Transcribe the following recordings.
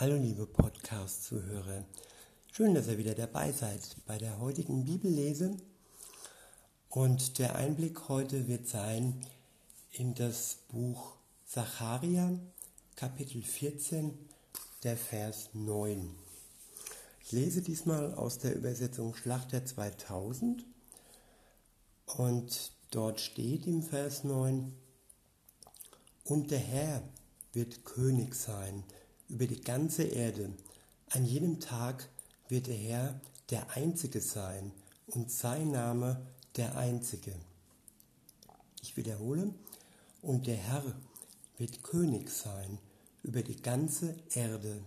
Hallo liebe Podcast-Zuhörer. Schön, dass ihr wieder dabei seid bei der heutigen Bibellese. Und der Einblick heute wird sein in das Buch Zacharia, Kapitel 14, der Vers 9. Ich lese diesmal aus der Übersetzung Schlachter 2000 und dort steht im Vers 9, und der Herr wird König sein über die ganze Erde. An jedem Tag wird der Herr der Einzige sein und sein Name der Einzige. Ich wiederhole, und der Herr wird König sein über die ganze Erde.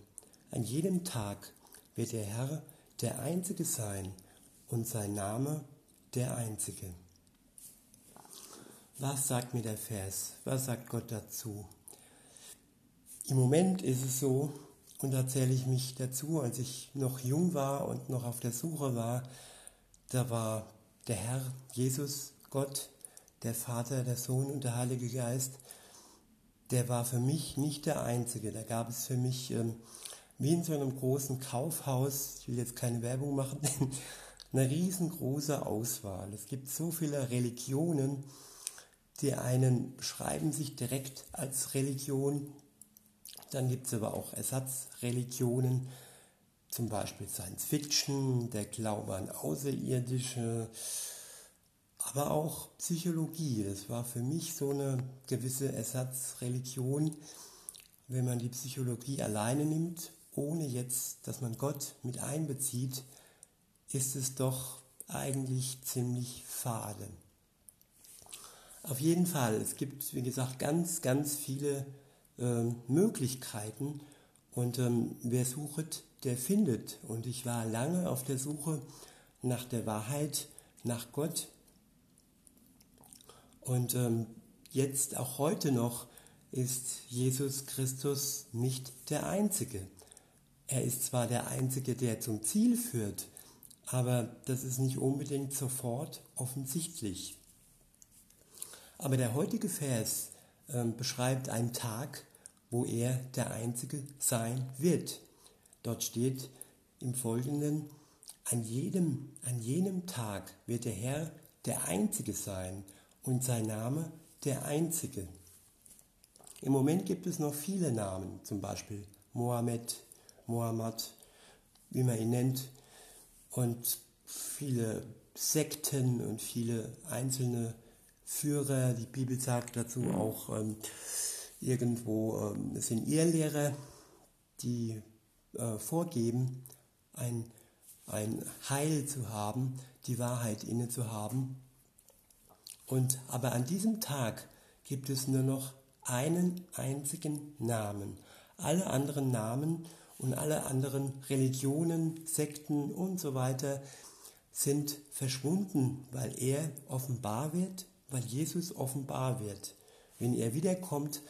An jedem Tag wird der Herr der Einzige sein und sein Name der Einzige. Was sagt mir der Vers? Was sagt Gott dazu? Im Moment ist es so, und da zähle ich mich dazu, als ich noch jung war und noch auf der Suche war, da war der Herr, Jesus, Gott, der Vater, der Sohn und der Heilige Geist, der war für mich nicht der Einzige. Da gab es für mich, ähm, wie in so einem großen Kaufhaus, ich will jetzt keine Werbung machen, eine riesengroße Auswahl. Es gibt so viele Religionen, die einen beschreiben sich direkt als Religion, dann gibt es aber auch Ersatzreligionen, zum Beispiel Science Fiction, der Glaube an Außerirdische, aber auch Psychologie. Das war für mich so eine gewisse Ersatzreligion, wenn man die Psychologie alleine nimmt, ohne jetzt, dass man Gott mit einbezieht, ist es doch eigentlich ziemlich fade. Auf jeden Fall, es gibt, wie gesagt, ganz, ganz viele äh, Möglichkeiten und ähm, wer sucht, der findet. Und ich war lange auf der Suche nach der Wahrheit, nach Gott. Und ähm, jetzt, auch heute noch, ist Jesus Christus nicht der Einzige. Er ist zwar der Einzige, der zum Ziel führt, aber das ist nicht unbedingt sofort offensichtlich. Aber der heutige Vers äh, beschreibt einen Tag, wo er der Einzige sein wird. Dort steht im Folgenden, an jedem, an jenem Tag wird der Herr der Einzige sein und sein Name der Einzige. Im Moment gibt es noch viele Namen, zum Beispiel Mohammed, Mohammed, wie man ihn nennt, und viele Sekten und viele einzelne Führer. Die Bibel sagt dazu auch ähm, irgendwo, ähm, sind Irrlehrer, die äh, vorgeben, ein, ein Heil zu haben, die Wahrheit inne zu haben. Und aber an diesem Tag gibt es nur noch einen einzigen Namen. Alle anderen Namen und alle anderen Religionen, Sekten und so weiter sind verschwunden, weil er offenbar wird, weil Jesus offenbar wird. Wenn er wiederkommt,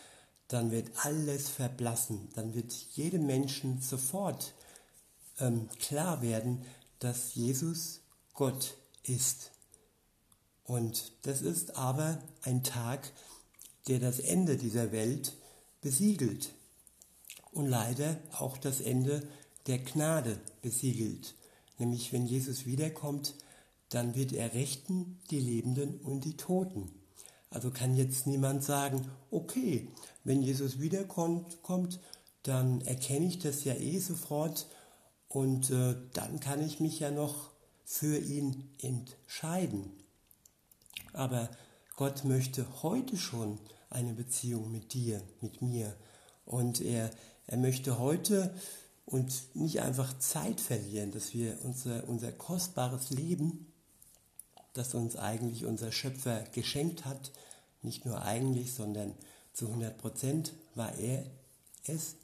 dann wird alles verblassen. Dann wird jedem Menschen sofort ähm, klar werden, dass Jesus Gott ist. Und das ist aber ein Tag, der das Ende dieser Welt besiegelt und leider auch das Ende der Gnade besiegelt. Nämlich wenn Jesus wiederkommt, dann wird er richten die Lebenden und die Toten. Also kann jetzt niemand sagen, okay, wenn Jesus wiederkommt, kommt, dann erkenne ich das ja eh sofort und äh, dann kann ich mich ja noch für ihn entscheiden. Aber Gott möchte heute schon eine Beziehung mit dir, mit mir. Und er, er möchte heute und nicht einfach Zeit verlieren, dass wir unser, unser kostbares Leben das uns eigentlich unser Schöpfer geschenkt hat. Nicht nur eigentlich, sondern zu 100 Prozent war er es,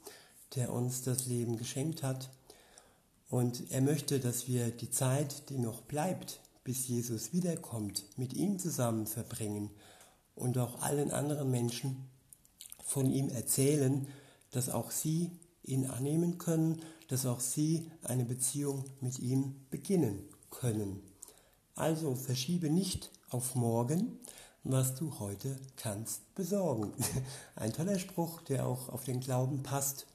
der uns das Leben geschenkt hat. Und er möchte, dass wir die Zeit, die noch bleibt, bis Jesus wiederkommt, mit ihm zusammen verbringen und auch allen anderen Menschen von ihm erzählen, dass auch sie ihn annehmen können, dass auch sie eine Beziehung mit ihm beginnen können. Also verschiebe nicht auf morgen, was du heute kannst besorgen. Ein toller Spruch, der auch auf den Glauben passt.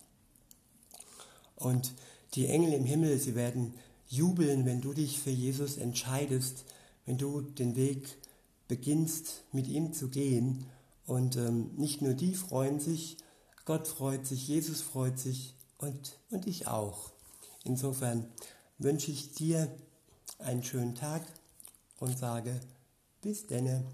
Und die Engel im Himmel, sie werden jubeln, wenn du dich für Jesus entscheidest, wenn du den Weg beginnst, mit ihm zu gehen. Und ähm, nicht nur die freuen sich, Gott freut sich, Jesus freut sich und, und ich auch. Insofern wünsche ich dir einen schönen Tag und sage bis denne.